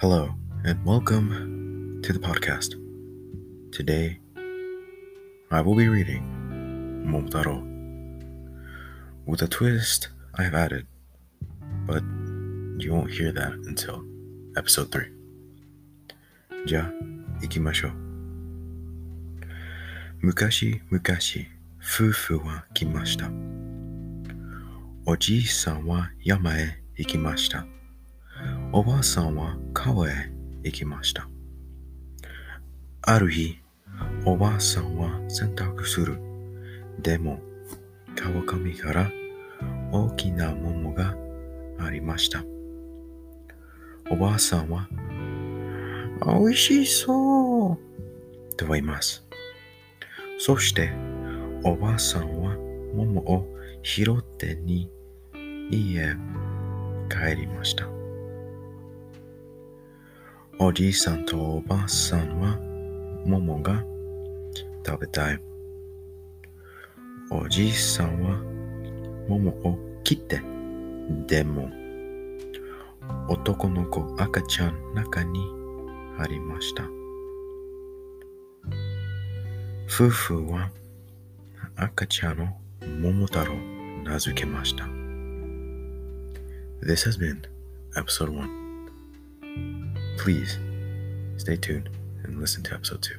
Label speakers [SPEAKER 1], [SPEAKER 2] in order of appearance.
[SPEAKER 1] Hello, and welcome to the podcast. Today, I will be reading Momotaro with a twist I have added, but you won't hear that until episode 3. Ja, ikimashou. Mukashi mukashi, fufu wa kimashita. Oji-san wa yama ikimashita. Oba-san wa 川へ行きました。ある日、おばあさんは洗濯する。でも、川上から大きな桃がありました。おばあさんは、おいしそうと言います。そして、おばあさんは桃を拾ってに家へ帰りました。おじいさんとおばあさんは桃が食べたい。おじいさんは桃を切って、でも男の子赤ちゃん中にありました。夫婦は赤ちゃんを桃太郎名付けました。This has been episode 1. Please stay tuned and listen to episode 2.